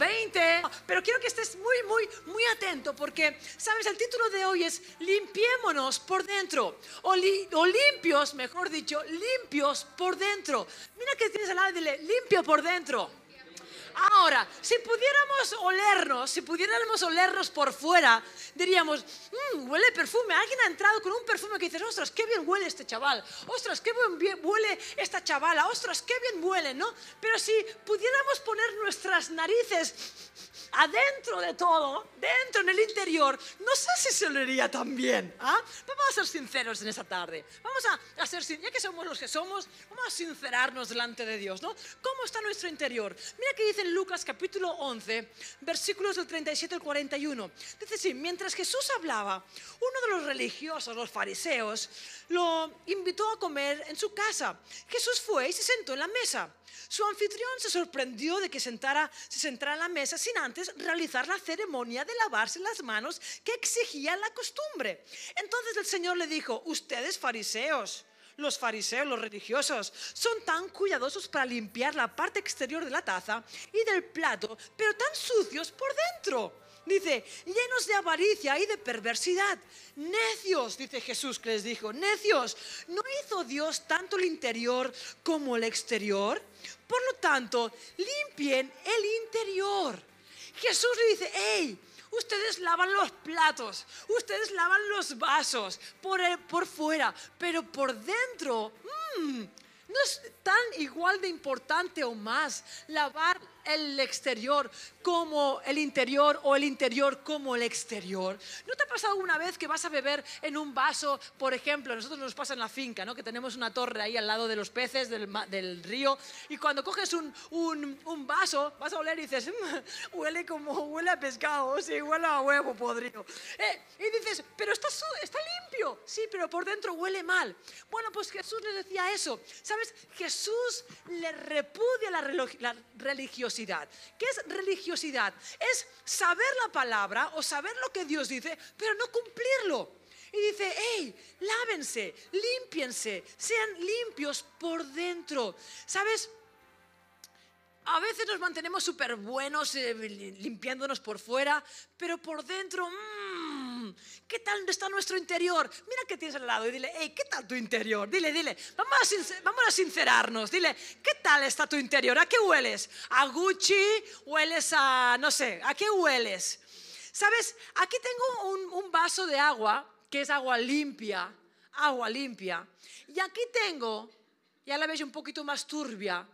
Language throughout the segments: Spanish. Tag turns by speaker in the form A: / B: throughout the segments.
A: 20. Pero quiero que estés muy, muy, muy atento porque, ¿sabes? El título de hoy es Limpiémonos por dentro. O, limpios, mejor dicho, limpios por dentro. Mira que tienes al lado, dile, limpio por dentro. Ahora, si pudiéramos olernos, si pudiéramos olernos por fuera, diríamos, mmm, huele perfume. Alguien ha entrado con un perfume que dices, ostras, qué bien huele este chaval. Ostras, qué bien huele esta chavala. Ostras, qué bien huele, ¿no? Pero si pudiéramos poner nuestras narices adentro de todo, dentro en el interior, no sé si se olería tan bien. ¿ah? Vamos a ser sinceros en esta tarde. Vamos a, a ser, ya que somos los que somos, vamos a sincerarnos delante de Dios, ¿no? ¿Cómo está nuestro interior? Mira que dice en Lucas capítulo 11, versículos del 37 al 41. Dice así, mientras Jesús hablaba, uno de los religiosos, los fariseos, lo invitó a comer en su casa. Jesús fue y se sentó en la mesa. Su anfitrión se sorprendió de que sentara, se sentara en la mesa sin antes realizar la ceremonia de lavarse las manos que exigía la costumbre. Entonces el Señor le dijo, ustedes fariseos, los fariseos, los religiosos, son tan cuidadosos para limpiar la parte exterior de la taza y del plato, pero tan sucios por dentro. Dice, llenos de avaricia y de perversidad. Necios, dice Jesús que les dijo, necios, ¿no hizo Dios tanto el interior como el exterior? Por lo tanto, limpien el interior. Jesús le dice, hey, Ustedes lavan los platos, ustedes lavan los vasos por, por fuera, pero por dentro, mmm, no es tan igual de importante o más lavar el exterior como el interior o el interior como el exterior. ¿No te ha pasado alguna vez que vas a beber en un vaso, por ejemplo, nosotros nos pasa en la finca, ¿no? que tenemos una torre ahí al lado de los peces del, del río, y cuando coges un, un, un, vaso, vas a oler y dices, mm, huele como huele a pescado, sí, huele a huevo podrido. Eh, y dices, pero está, está limpio, sí, pero por dentro huele mal. Bueno, pues Jesús les decía eso. Jesús le repudia la, religiosidad. ¿Qué es religiosidad? es saber la palabra o saber lo que Dios dice, pero no cumplirlo. Y dice, hey, lávense, límpiense, sean limpios por dentro. ¿Sabes? A veces nos mantenemos súper buenos eh, limpiándonos por fuera, pero por dentro, mmm, ¿qué tal está nuestro interior? Mira que tienes al lado y dile, hey, ¿qué tal tu interior? Dile, dile, vamos a, vamos a sincerarnos. Dile, ¿qué tal está tu interior? ¿A qué hueles? ¿A Gucci? ¿Hueles a, no sé, a qué hueles? ¿Sabes? Aquí tengo un, un vaso de agua, que es agua limpia, agua limpia. Y aquí tengo, ya la veis un poquito más turbia,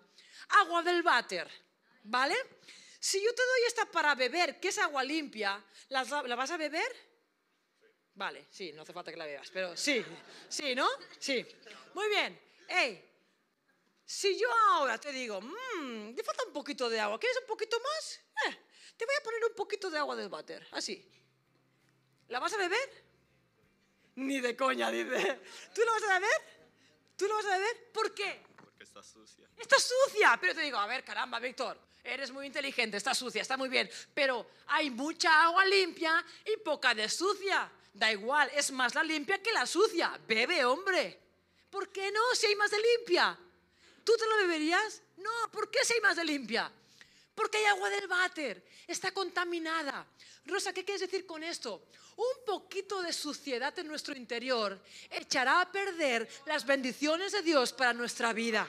A: agua del váter, ¿vale? Si yo te doy esta para beber, que es agua limpia, ¿la, vas a beber? Vale, sí, no hace falta que la bebas, pero sí, sí, ¿no? Sí. Muy bien. Hey, si yo ahora te digo, mmm, te falta un poquito de agua, ¿quieres un poquito más? Eh, te voy a poner un poquito de agua del váter, así. ¿La vas a beber? Ni de coña, dice. ¿Tú la vas a beber? ¿Tú la vas a beber? ¿Por qué?
B: está sucia.
A: Está sucia. Pero te digo, a ver, caramba, Víctor, eres muy inteligente, está sucia, está muy bien. Pero hay mucha agua limpia y poca de sucia. Da igual, es más la limpia que la sucia. Bebe, hombre. ¿Por qué no si hay más de limpia? ¿Tú te lo beberías? No, ¿por qué si hay más de limpia? Porque hay agua del váter, está contaminada. Rosa, ¿qué quieres decir con esto? Un poquito de suciedad en nuestro interior echará a perder las bendiciones de Dios para nuestra vida.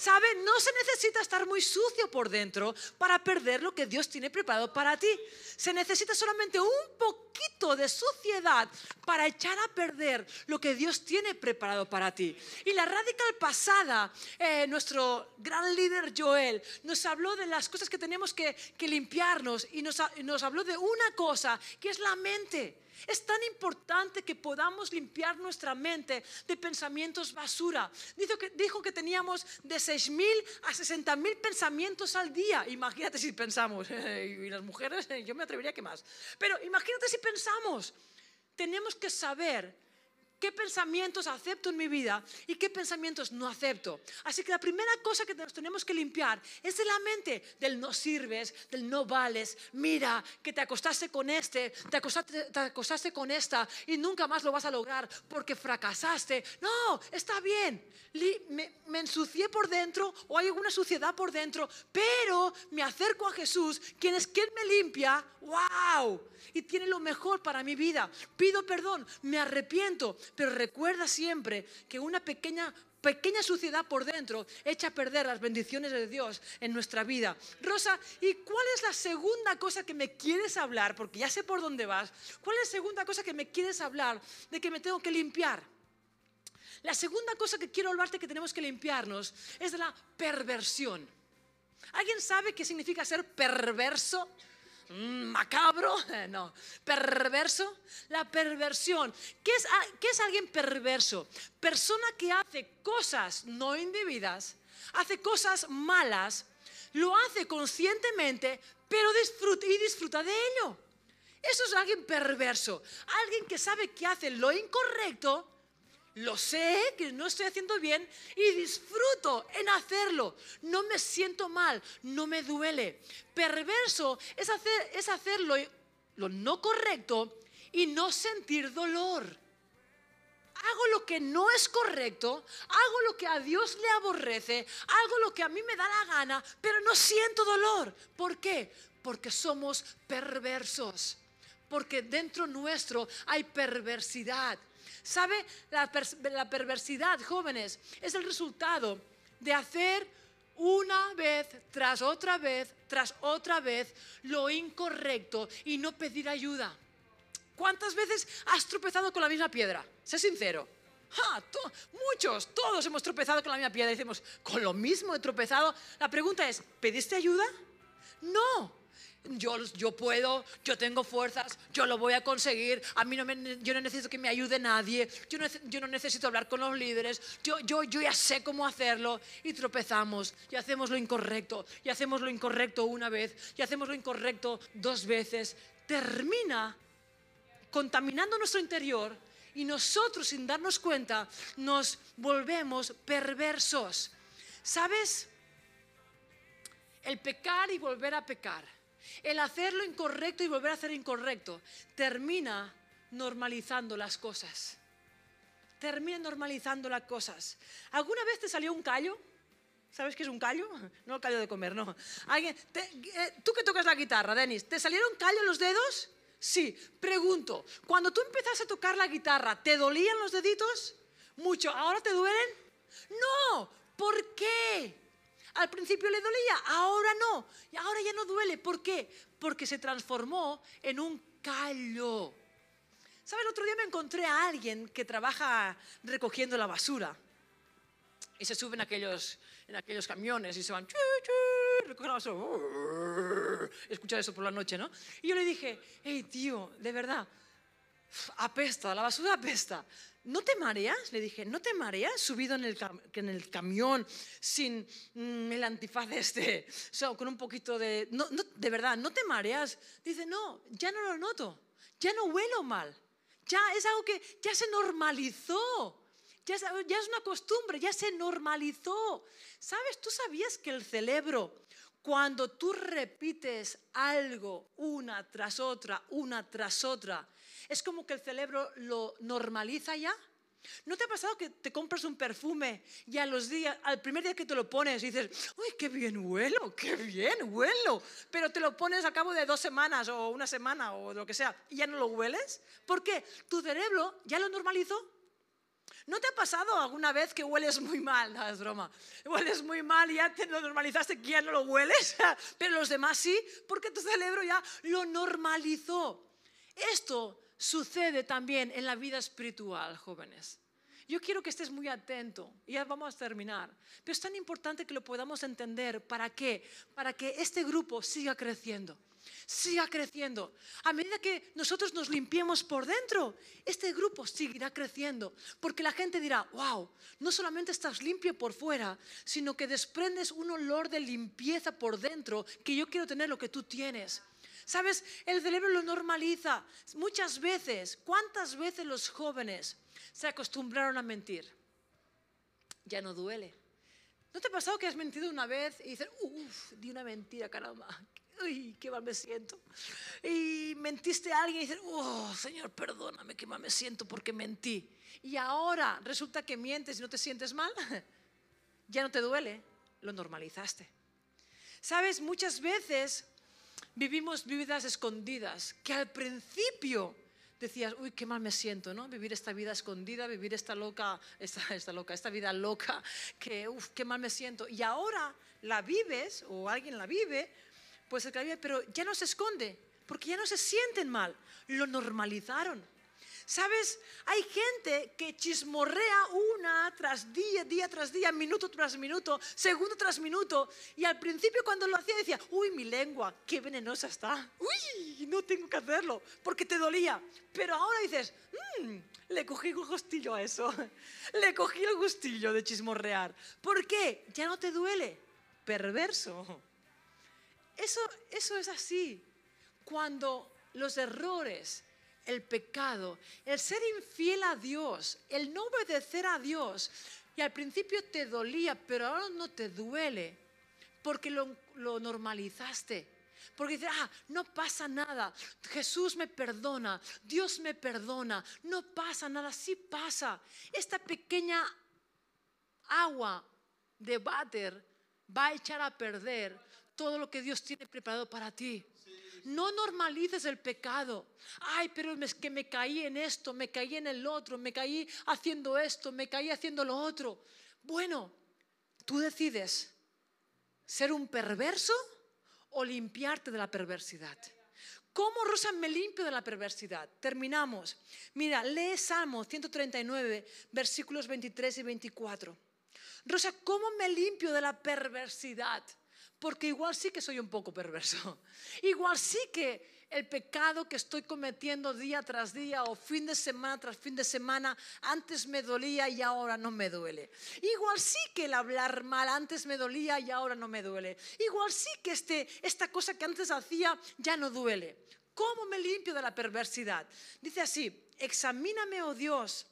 A: ¿Sabe? No se necesita estar muy sucio por dentro para perder lo que Dios tiene preparado para ti. Se necesita solamente un poquito de suciedad para echar a perder lo que Dios tiene preparado para ti. Y la radical pasada, eh, nuestro gran líder Joel, nos habló de las cosas que tenemos que, limpiarnos y nos, nos habló de una cosa, que es la mente. Es tan importante que podamos limpiar nuestra mente de pensamientos basura. Dijo que, dijo que teníamos de 6.000 a 60.000 pensamientos al día. Imagínate si pensamos, y las mujeres, yo me atrevería que más. Pero imagínate si pensamos, tenemos que saber qué pensamientos acepto en mi vida y qué pensamientos no acepto. Así que la primera cosa que nos tenemos que limpiar es de la mente del no sirves, del no vales. Mira que te acostaste con este, te acostaste, con esta y nunca más lo vas a lograr porque fracasaste. No, está bien. Me, me ensucié por dentro o hay alguna suciedad por dentro, pero me acerco a Jesús, quien es quien me limpia. ¡Wow! Y tiene lo mejor para mi vida. Pido perdón, me arrepiento, pero recuerda siempre que una pequeña pequeña suciedad por dentro echa a perder las bendiciones de Dios en nuestra vida. Rosa, ¿y cuál es la segunda cosa que me quieres hablar? Porque ya sé por dónde vas. ¿Cuál es la segunda cosa que me quieres hablar de que me tengo que limpiar? La segunda cosa que quiero hablarte que tenemos que limpiarnos es de la perversión. ¿Alguien sabe qué significa ser perverso? Mm, macabro, no, perverso, la perversión. ¿Qué es, ¿Qué es alguien perverso? Persona que hace cosas no indebidas, hace cosas malas, lo hace conscientemente, pero disfruta y disfruta de ello. Eso es alguien perverso, alguien que sabe que hace lo incorrecto, lo sé que no estoy haciendo bien y disfruto en hacerlo. No me siento mal, no me duele. Perverso es hacer, es hacerlo lo no correcto y no sentir dolor. Hago lo que no es correcto, hago lo que a Dios le aborrece, hago lo que a mí me da la gana, pero no siento dolor. ¿Por qué? Porque somos perversos. Porque dentro nuestro hay perversidad. ¿Sabe? La, perversidad, jóvenes, es el resultado de hacer una vez tras otra vez, tras otra vez, lo incorrecto y no pedir ayuda. ¿Cuántas veces has tropezado con la misma piedra? Sé sincero. muchos, todos hemos tropezado con la misma piedra. Decimos, con lo mismo he tropezado. La pregunta es, ¿pediste ayuda? No, yo, yo puedo, yo tengo fuerzas, yo lo voy a conseguir, a mí no me, yo no necesito que me ayude nadie, yo no, yo no necesito hablar con los líderes, yo, yo, yo ya sé cómo hacerlo y tropezamos y hacemos lo incorrecto y hacemos lo incorrecto una vez y hacemos lo incorrecto dos veces. Termina contaminando nuestro interior y nosotros sin darnos cuenta nos volvemos perversos. ¿Sabes? El pecar y volver a pecar el hacer lo incorrecto y volver a hacer incorrecto termina normalizando las cosas. Termina normalizando las cosas. ¿Alguna vez te salió un callo? ¿Sabes qué es un callo? No el callo de comer, no. ¿Alguien, eh, Tú que tocas la guitarra, Denis, ¿te salieron callo en los dedos? Sí. Pregunto, cuando tú empezaste a tocar la guitarra, ¿te dolían los deditos? Mucho. ¿Ahora te duelen? No. ¿Por qué? Al principio le dolía, ahora no. Y ahora ya no duele. ¿Por qué? Porque se transformó en un callo. ¿Sabes? El otro día me encontré a alguien que trabaja recogiendo la basura. Y se suben aquellos, en aquellos camiones y se van, recogen la basura. Escuchar eso por la noche, ¿no? Y yo le dije, hey tío, de verdad, apesta, la basura apesta. ¿No te mareas? Le dije, ¿no te mareas subido en el, en el camión sin mm, el antifaz este? O con un poquito de... No, de verdad, ¿no te mareas? Dice, no, ya no lo noto, ya no huelo mal, ya es algo que ya se normalizó. Ya es, ya es una costumbre, ya se normalizó. ¿Sabes? ¿Tú sabías que el cerebro cuando tú repites algo una tras otra, una tras otra, es como que el cerebro lo normaliza ya. ¿No te ha pasado que te compras un perfume y a los días, al primer día que te lo pones, dices, uy, qué bien huelo, qué bien huelo, pero te lo pones a cabo de dos semanas o una semana o lo que sea y ya no lo hueles? ¿Por qué? Tu cerebro ya lo normalizó. ¿No te ha pasado alguna vez que hueles muy mal? No, es broma. Hueles muy mal y ya te lo normalizaste que ya no lo hueles, pero los demás sí, porque tu cerebro ya lo normalizó. Esto sucede también en la vida espiritual, jóvenes. Yo quiero que estés muy atento, ya vamos a terminar, pero es tan importante que lo podamos entender. ¿Para qué? Para que este grupo siga creciendo siga creciendo. A medida que nosotros nos limpiemos por dentro, este grupo seguirá creciendo. Porque la gente dirá, wow, no solamente estás limpio por fuera, sino que desprendes un olor de limpieza por dentro, que yo quiero tener lo que tú tienes. ¿Sabes? El cerebro lo normaliza. Muchas veces, ¿cuántas veces los jóvenes se acostumbraron a mentir? Ya no duele. ¿No te ha pasado que has mentido una vez y dices, uff, di una mentira, caramba, uy, qué mal me siento? Y mentiste a alguien y dices, oh, Señor, perdóname, qué mal me siento porque mentí. Y ahora resulta que mientes y no te sientes mal, ya no te duele, lo normalizaste. Sabes, muchas veces vivimos vidas escondidas que al principio decías, uy, qué mal me siento, ¿no? Vivir esta vida escondida, vivir esta loca, esta, esta loca, esta vida loca, que, uff, qué mal me siento. Y ahora la vives, o alguien la vive, pues el que la vive, pero ya no se esconde, porque ya no se sienten mal, lo normalizaron. ¿Sabes? Hay gente que chismorrea una tras día, día tras día, minuto tras minuto, segundo tras minuto. Y al principio cuando lo hacía decía, uy, mi lengua, qué venenosa está. Uy, no tengo que hacerlo, porque te dolía. Pero ahora dices, mmm, le cogí el gustillo a eso. Le cogí el gustillo de chismorrear. ¿Por qué? Ya no te duele. Perverso. Eso, eso es así. Cuando los errores el pecado, el ser infiel a Dios, el no obedecer a Dios. Y al principio te dolía, pero ahora no te duele, porque lo, normalizaste. Porque dices, ah, no pasa nada, Jesús me perdona, Dios me perdona, no pasa nada, sí pasa. Esta pequeña agua de váter va a echar a perder todo lo que Dios tiene preparado para ti. No normalices el pecado. Ay, pero es que me caí en esto, me caí en el otro, me caí haciendo esto, me caí haciendo lo otro. Bueno, tú decides ser un perverso o limpiarte de la perversidad. ¿Cómo, Rosa, me limpio de la perversidad? Terminamos. Mira, lee Salmo 139, versículos 23 y 24. Rosa, ¿cómo me limpio de la perversidad? Porque igual sí que soy un poco perverso. Igual sí que el pecado que estoy cometiendo día tras día o fin de semana tras fin de semana antes me dolía y ahora no me duele. Igual sí que el hablar mal antes me dolía y ahora no me duele. Igual sí que este, esta cosa que antes hacía ya no duele. ¿Cómo me limpio de la perversidad? Dice así, examíname, oh Dios,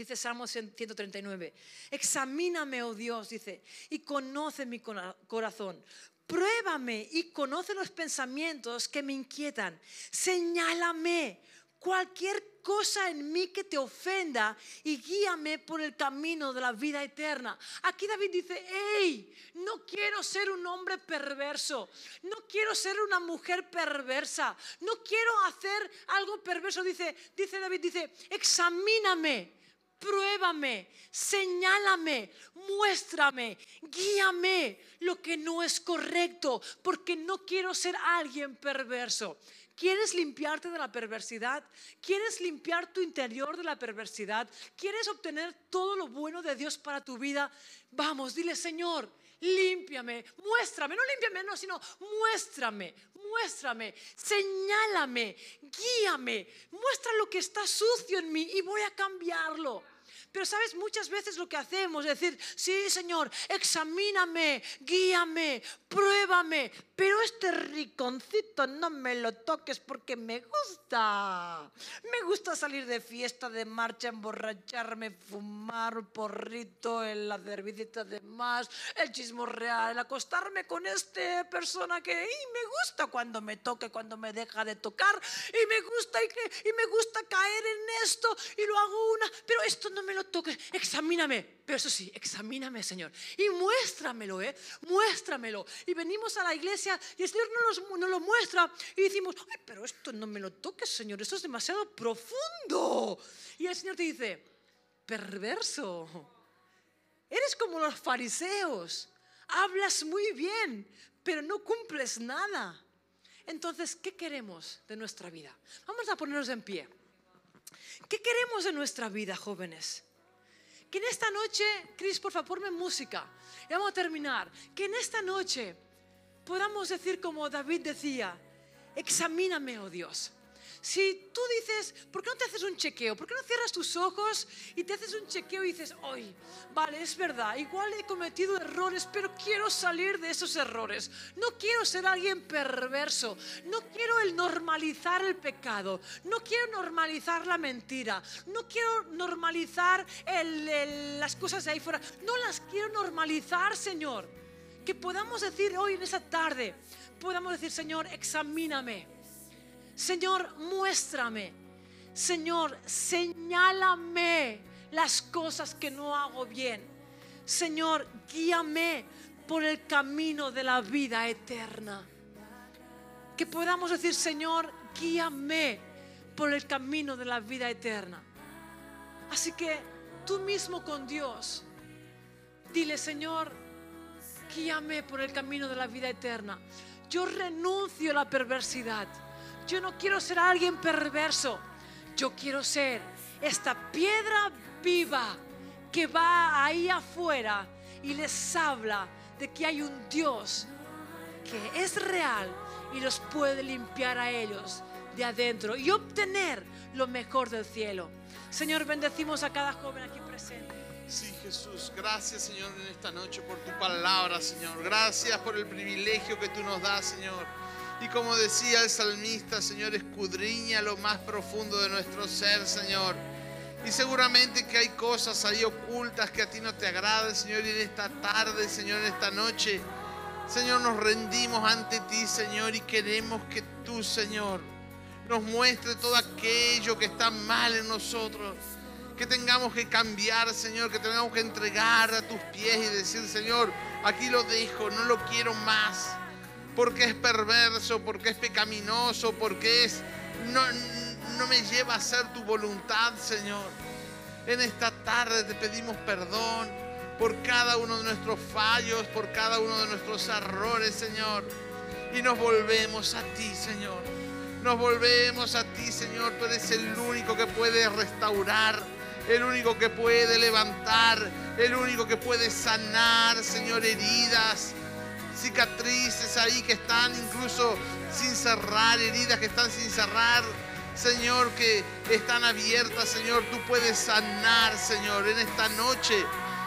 A: Dice Salmo 139, examíname, oh Dios, dice, y conoce mi corazón. Pruébame y conoce los pensamientos que me inquietan. Señálame cualquier cosa en mí que te ofenda y guíame por el camino de la vida eterna. Aquí David dice, hey, no quiero ser un hombre perverso, no quiero ser una mujer perversa, no quiero hacer algo perverso. Dice, dice David, dice, examíname pruébame, señálame, muéstrame, guíame lo que no es correcto, porque no quiero ser alguien perverso. ¿Quieres limpiarte de la perversidad? ¿Quieres limpiar tu interior de la perversidad? ¿Quieres obtener todo lo bueno de Dios para tu vida? Vamos, dile, Señor, límpiame, muéstrame, no límpiame, no, sino muéstrame, muéstrame, señálame, guíame, muestra lo que está sucio en mí y voy a cambiarlo. Pero sabes, muchas veces lo que hacemos es decir, sí Señor, examíname, guíame, pruébame, pero este riconcito no me lo toques porque me gusta. Me gusta salir de fiesta, de marcha, emborracharme, fumar porrito, en la cervecita de más, el chismo real, acostarme con esta persona que y me gusta cuando me toque, cuando me deja de tocar, y me gusta y, y me gusta caer en esto y lo hago una, pero esto no me lo toques, examíname pero eso sí, examíname, Señor. Y muéstramelo, ¿eh? Muéstramelo. Y venimos a la iglesia y el Señor nos, nos lo muestra y decimos, ay, pero esto no me lo toques, Señor. Esto es demasiado profundo. Y el Señor te dice, perverso. Eres como los fariseos. Hablas muy bien, pero no cumples nada. Entonces, ¿qué queremos de nuestra vida? Vamos a ponernos en pie. ¿Qué queremos de nuestra vida, jóvenes? Que en esta noche, Cris, por favor, ponme música. Vamos a terminar. Que en esta noche podamos decir como David decía, examíname, oh Dios. Si tú dices, ¿por qué no te haces un chequeo? ¿Por qué no cierras tus ojos y te haces un chequeo y dices, hoy, vale, es verdad, igual he cometido errores, pero quiero salir de esos errores. No quiero ser alguien perverso. No quiero el normalizar el pecado. No quiero normalizar la mentira. No quiero normalizar las cosas de ahí fuera. No las quiero normalizar, Señor. Que podamos decir hoy en esa tarde, podamos decir, Señor, examíname Señor, muéstrame. Señor, señálame las cosas que no hago bien. Señor, guíame por el camino de la vida eterna. Que podamos decir, Señor, guíame por el camino de la vida eterna. Así que tú mismo con Dios, dile, Señor, guíame por el camino de la vida eterna. Yo renuncio a la perversidad. Yo no quiero ser alguien perverso. Yo quiero ser esta piedra viva que va ahí afuera y les habla de que hay un Dios que es real y los puede limpiar a ellos de adentro y obtener lo mejor del cielo. Señor, bendecimos a cada joven aquí presente.
B: Sí, Jesús, gracias Señor en esta noche por tu palabra, Señor. Gracias por el privilegio que tú nos das, Señor y como decía el salmista, Señor, escudriña lo más profundo de nuestro ser, Señor. Y seguramente que hay cosas ahí ocultas que a ti no te agradan, Señor. Y en esta tarde, Señor, en esta noche, Señor, nos rendimos ante ti, Señor, y queremos que tú, Señor, nos muestre todo aquello que está mal en nosotros. Que tengamos que cambiar, Señor, que tengamos que entregar a tus pies y decir, Señor, aquí lo dejo, no lo quiero más porque es perverso, porque es pecaminoso, porque es no, no me lleva a hacer tu voluntad, Señor. En esta tarde te pedimos perdón por cada uno de nuestros fallos, por cada uno de nuestros errores, Señor. Y nos volvemos a ti, Señor. Nos volvemos a ti, Señor. Tú eres el único que puede restaurar, el único que puede levantar, el único que puede sanar, Señor, heridas cicatrices ahí que están incluso sin cerrar, heridas que están sin cerrar. Señor, que están abiertas, Señor, tú puedes sanar, Señor, en esta noche.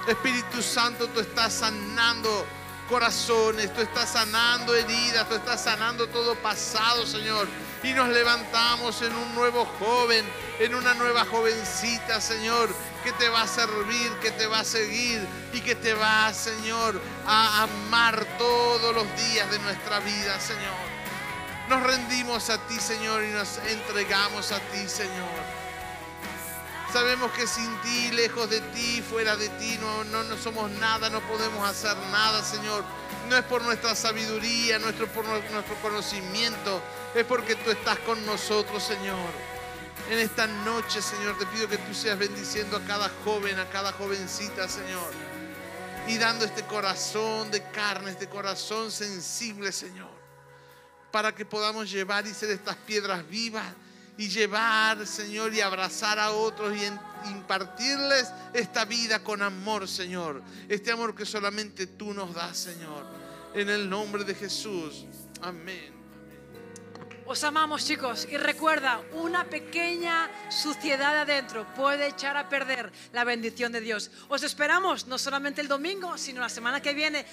B: Espíritu Santo, tú estás sanando corazones, tú estás sanando heridas, tú estás sanando todo pasado, Señor. Y nos levantamos en un nuevo joven, en una nueva jovencita, Señor, que te va a servir, que te va a seguir y que te va, Señor, a amar todos los días de nuestra vida, Señor. Nos rendimos a ti, Señor, y nos entregamos a ti, Señor. Sabemos que sin ti, lejos de ti, fuera de ti, no, no, no somos nada, no podemos hacer nada, Señor. No es por nuestra sabiduría, no es por nuestro conocimiento, es porque tú estás con nosotros, Señor. En esta noche, Señor, te pido que tú seas bendiciendo a cada joven, a cada jovencita, Señor. Y dando este corazón de carne, este corazón sensible, Señor. Para que podamos llevar y ser estas piedras vivas y llevar, Señor, y abrazar a otros y impartirles esta vida con amor, Señor. Este amor que solamente tú nos das, Señor. En el nombre de Jesús. Amén.
A: Os amamos chicos y recuerda, una pequeña suciedad adentro puede echar a perder la bendición de Dios. Os esperamos no solamente el domingo, sino la semana que viene